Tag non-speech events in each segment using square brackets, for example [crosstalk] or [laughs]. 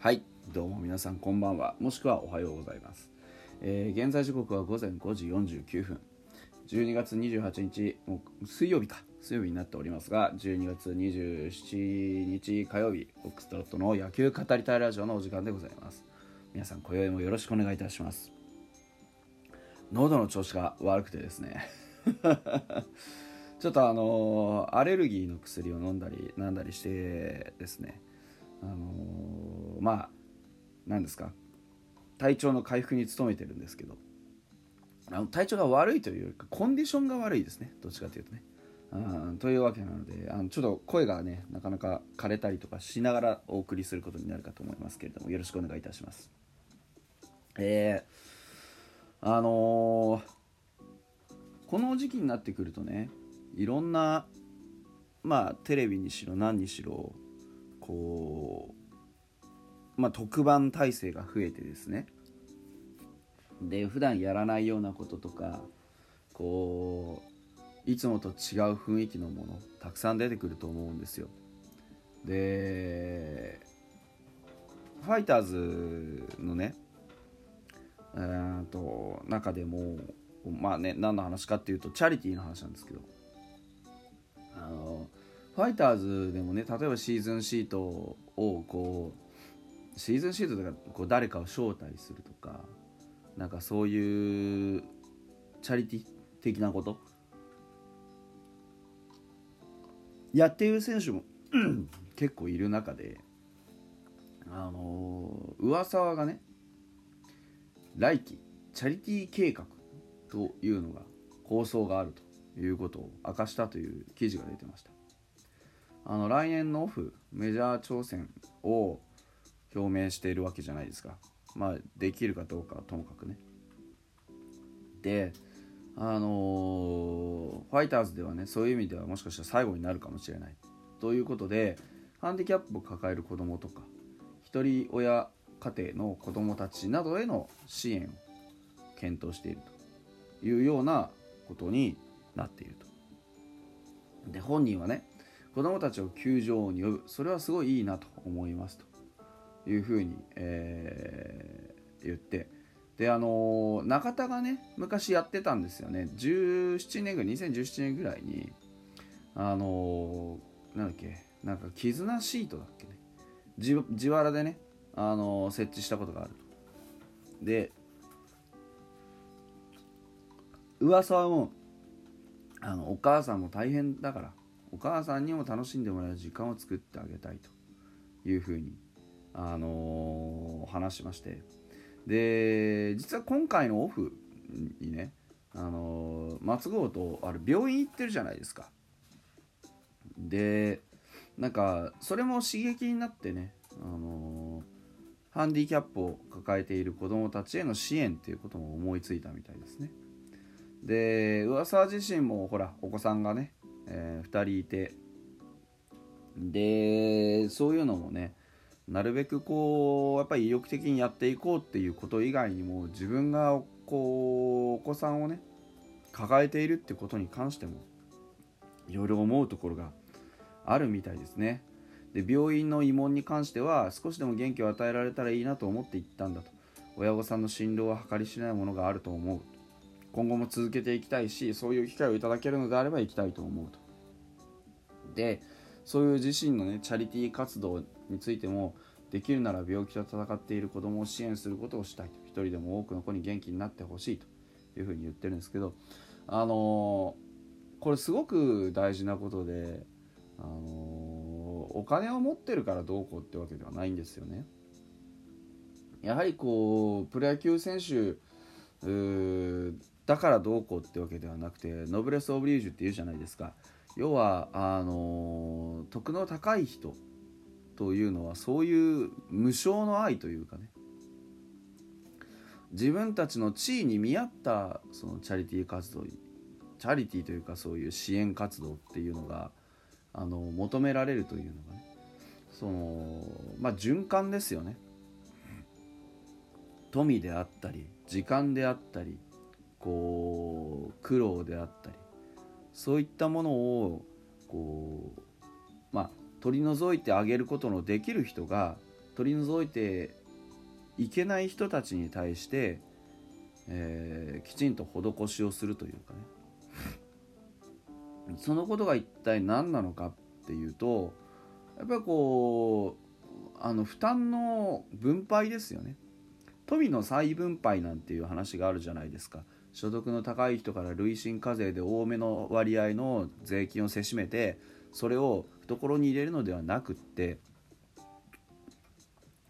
はいどうも皆さんこんばんは。もしくはおはようございます、えー現在時刻は午前5時49分。12月28日もう水曜日か。水曜日になっておりますが12月27日火曜日オックストロットの野球語りたいラジオのお時間でございます。皆さん今宵もよろしくお願いいたします。喉の調子が悪くてですね。[laughs] ちょっとあのアレルギーの薬を飲んだりなんだりしてですね。あのまあ何ですか？体調の回復に努めてるんですけど。あの体調が悪いというよりかコンディションが悪いですね。どっちかというとね。うんというわけなのであのちょっと声がねなかなか枯れたりとかしながらお送りすることになるかと思いますけれどもよろしくお願いいたします。えー、あのーこの時期になってくるとねいろんなまあテレビにしろ何にしろこうまあ特番体制が増えてですね。で普段やらないようなこととかこういつもと違う雰囲気のものたくさん出てくると思うんですよ。でファイターズのねえー、と中でもまあね何の話かっていうとチャリティーの話なんですけど。あのファイターズでもね例えばシーズンシートをこうシーズンシートとかこう誰かを招待するとかなんかそういうチャリティ的なこと？やっている選手も結構いる中であの噂がね来季チャリティー計画というのが構想があるということを明かしたという記事が出てました。あの来年のオフメジャー挑戦を表明しているわけじゃないですか。まあできるかどうかはともかくね。であのーファイターズではねそういう意味ではもしかしたら最後になるかもしれない。ということでハンディキャップを抱える子どもとか一人親家庭の子どもたちなどへの支援を検討しているというようなことになっていると。で本人はね子どもたちを球場に呼ぶそれはすごいいいなと思いますと。いうふうに、えー言って。であの中田がね昔やってたんですよね。17年ぐらい2017年ぐらいにあのーなんだっけなんか絆シートだっけね。自自腹でね、あのー設置したことがあると。で噂はもうあのお母さんも大変だからお母さんにも楽しんでもらえる時間を作ってあげたいというふうに、あのー話しまして。で実は今回のオフにね、あのー松郷とあれ病院行ってるじゃないですか。でなんかそれも刺激になってね、あのーハンディキャップを抱えている子どもたちへの支援っていうことも思いついたみたいですね。で噂自身もほらお子さんがね、え2人いて。でそういうのもねなるべくこうやっぱり意欲的にやっていこうっていうこと以外にも自分がこうお子さんをね抱えているってことに関してもいろいろ思うところがあるみたいですね。で病院の慰問に関しては少しでも元気を与えられたらいいなと思って行ったんだと。親御さんの診療は計り知れないものがあると思う。今後も続けていきたいしそういう機会をいただけるのであれば行きたいと思うと。でそういう自身のねチャリティー活動についてもできるなら病気と戦っている子どもを支援することをしたいと一人でも多くの子に元気になってほしいというふうに言ってるんですけどあのーこれすごく大事なことで、あのーお金を持ってるからどうこうってわけではないんですよね。やはりこうプロ野球選手だからどうこうってわけではなくてノブレス・オブリージュって言うじゃないですか要はあのー徳の高い人というのはそういう無償の愛というかね。自分たちの地位に見合ったそのチャリティー活動チャリティーというかそういう支援活動っていうのがあの求められるというのがね。そのまあ循環ですよね。富であったり時間であったりこう苦労であったりそういったものをこうまあ取り除いてあげることのできる人が取り除いていけない人たちに対して、えー、きちんと施しをするというかね。そのことが一体何なのかっていうとやっぱりこうあの負担の分配ですよね。富の再分配なんていう話があるじゃないですか。所得の高い人から累進課税で多めの割合の税金をせしめてそれを懐に入れるのではなくって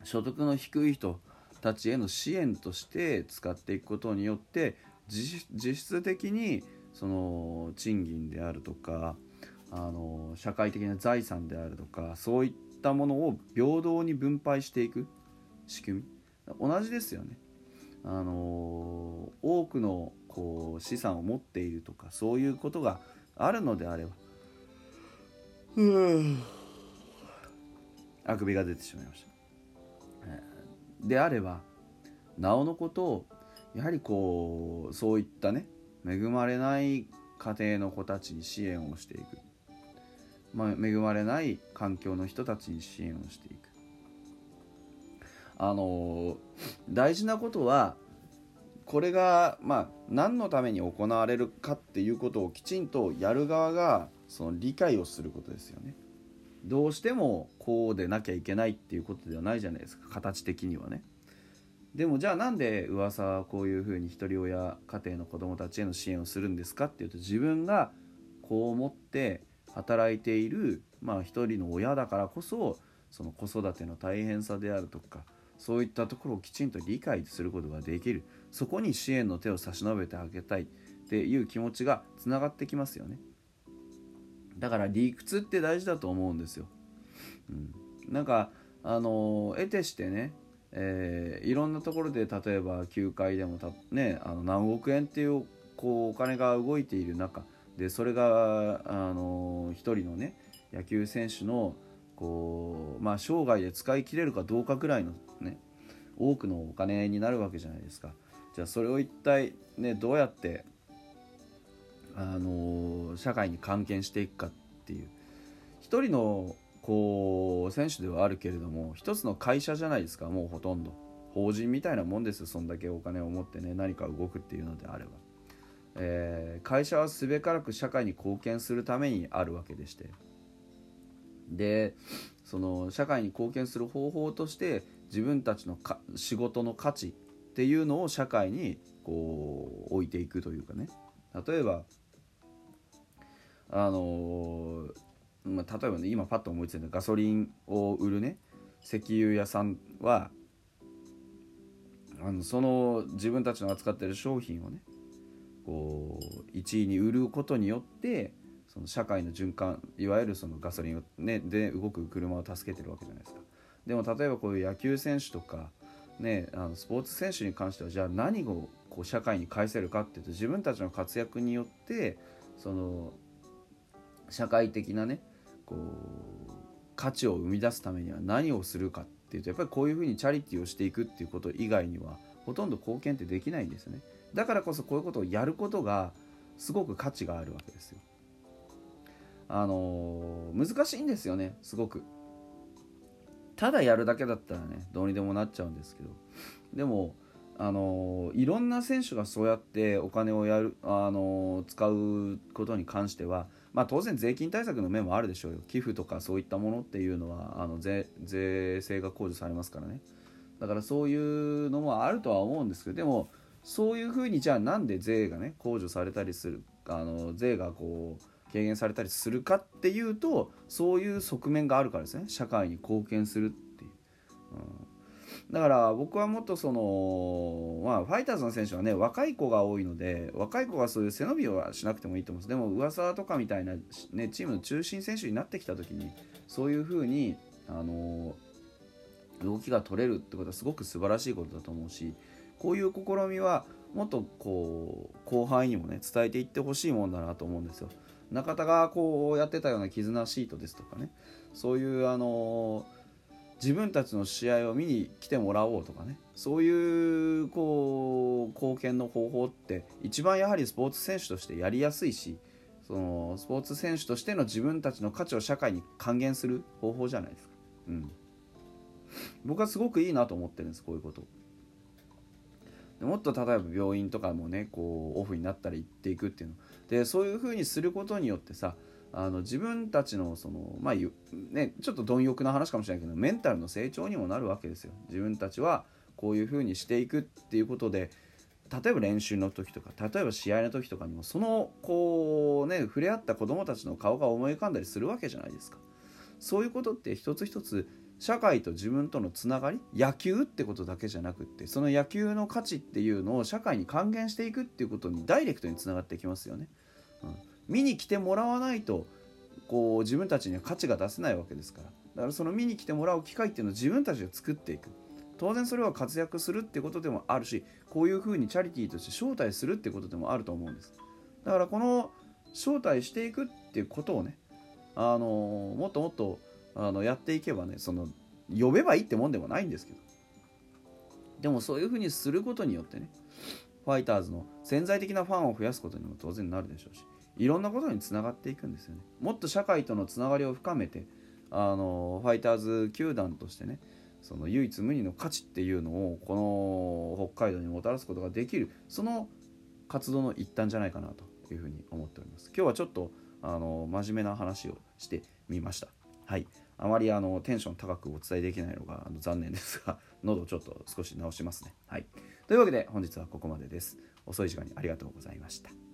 所得の低い人たちへの支援として使っていくことによって実質的にその賃金であるとかあの社会的な財産であるとかそういったものを平等に分配していく仕組み同じですよね。あの多くのこう資産を持っているとかそういうことがあるのであればあくびが出てしまいました。であればなおのことをやはりこうそういったね恵まれない家庭の子たちに支援をしていく、まあ、恵まれない環境の人たちに支援をしていく。あの大事なことはこれがまあ何のために行われるかっていうことをきちんとやる側がその理解をすることですよね。どうしてもこうでなきゃいけないっていうことではないじゃないですか形的にはね。でもじゃあなんで噂はこういうふうにひとり親家庭の子どもたちへの支援をするんですかっていうと自分がこう思って働いているまあ一人の親だからこそその子育ての大変さであるとかそういったところをきちんと理解することができるそこに支援の手を差し伸べてあげたいっていう気持ちがつながってきますよね。だから理屈って大事だと思うんですよ。うん、なんかあの得てしてね、えー、いろんなところで例えば球界でもた、ね、あの何億円っていうこうお金が動いている中でそれがあの一人のね野球選手のこう、まあ、生涯で使い切れるかどうかぐらいのね多くのお金になるわけじゃないですか。じゃあそれを一体ねどうやってあの社会に還元していくかっていう。一人のこう選手ではあるけれども一つの会社じゃないですかもうほとんど。法人みたいなもんですそんだけお金を持ってね何か動くっていうのであれば、えー、会社はすべからく社会に貢献するためにあるわけでして。でその社会に貢献する方法として自分たちのか仕事の価値っていうのを社会にこう置いていくというかね。例えばあのまあ、例えばね今パッと思いついたガソリンを売るね石油屋さんはあのその自分たちの扱ってる商品をねこう1位に売ることによってその社会の循環いわゆるそのガソリンを、ね、で動く車を助けてるわけじゃないですか。でも例えばこういう野球選手とか、ね、あのスポーツ選手に関してはじゃあ何をこう社会に返せるかっていうと自分たちの活躍によってその社会的なねこう価値を生み出すためには何をするかっていうとやっぱりこういうふうにチャリティーをしていくっていうこと以外にはほとんど貢献ってできないんですよね。だからこそこういうことをやることがすごく価値があるわけですよ。あのー、難しいんですよねすごく。ただやるだけだったらねどうにでもなっちゃうんですけど。でもあのいろんな選手がそうやってお金をやる、あの使うことに関してはまあ、当然税金対策の面もあるでしょうよ。寄付とかそういったものっていうのはあの税税制が控除されますからね。だからそういうのもあるとは思うんですけどでもそういうふうにじゃあなんで税がね控除されたりするあの税がこう軽減されたりするかっていうとそういう側面があるからですね。社会に貢献するっていう、うん。だから僕はもっとその、まあ、ファイターズの選手はね若い子が多いので若い子がそういう背伸びはしなくてもいいと思うんですでも噂とかみたいな、ね、チームの中心選手になってきた時にそういうふうにあの動きが取れるってことはすごく素晴らしいことだと思うしこういう試みはもっとこう後輩にもね伝えていってほしいもんだなと思うんですよ。中田がこうやってたような絆シートですとかねそういうあのー自分たちの試合を見に来てもらおうとかね。そういうこう貢献の方法って一番やはりスポーツ選手としてやりやすいしそのスポーツ選手としての自分たちの価値を社会に還元する方法じゃないですか。うん。僕はすごくいいなと思ってるんですこういうこと。でもっと例えば病院とかもねこうオフになったり行っていくっていうの。でそういうふうにすることによってさあの自分たちのそのまあねちょっと貪欲な話かもしれないけどメンタルの成長にもなるわけですよ。自分たちはこういうふうにしていくっていうことで例えば練習の時とか例えば試合の時とかにもそのこうね触れ合った子どもたちの顔が思い浮かんだりするわけじゃないですか。そういうことって一つ一つ社会と自分とのつながり野球ってことだけじゃなくってその野球の価値っていうのを社会に還元していくっていうことにダイレクトにつながってきますよね、見に来てもらわないとこう自分たちには価値が出せないわけですから。だからその見に来てもらう機会っていうのを自分たちが作っていく。当然それは活躍するってことでもあるしこういうふうにチャリティーとして招待するってことでもあると思うんです。だからこの招待していくっていうことをねあのもっともっとあのやっていけばねその呼べばいいってもんでもないんですけど。でもそういうふうにすることによってねファイターズの潜在的なファンを増やすことにも当然なるでしょうしいろんなことにつながっていくんですよね。もっと社会とのつながりを深めてあのファイターズ球団としてねその唯一無二の価値っていうのをこの北海道にもたらすことができるその活動の一端じゃないかなというふうに思っております。今日はちょっとあの真面目な話をしてみました。はい。あまりあのテンション高くお伝えできないのがあの残念ですが [laughs] 喉ちょっと少し直しますね。はい。というわけで本日はここまでです。遅い時間にありがとうございました。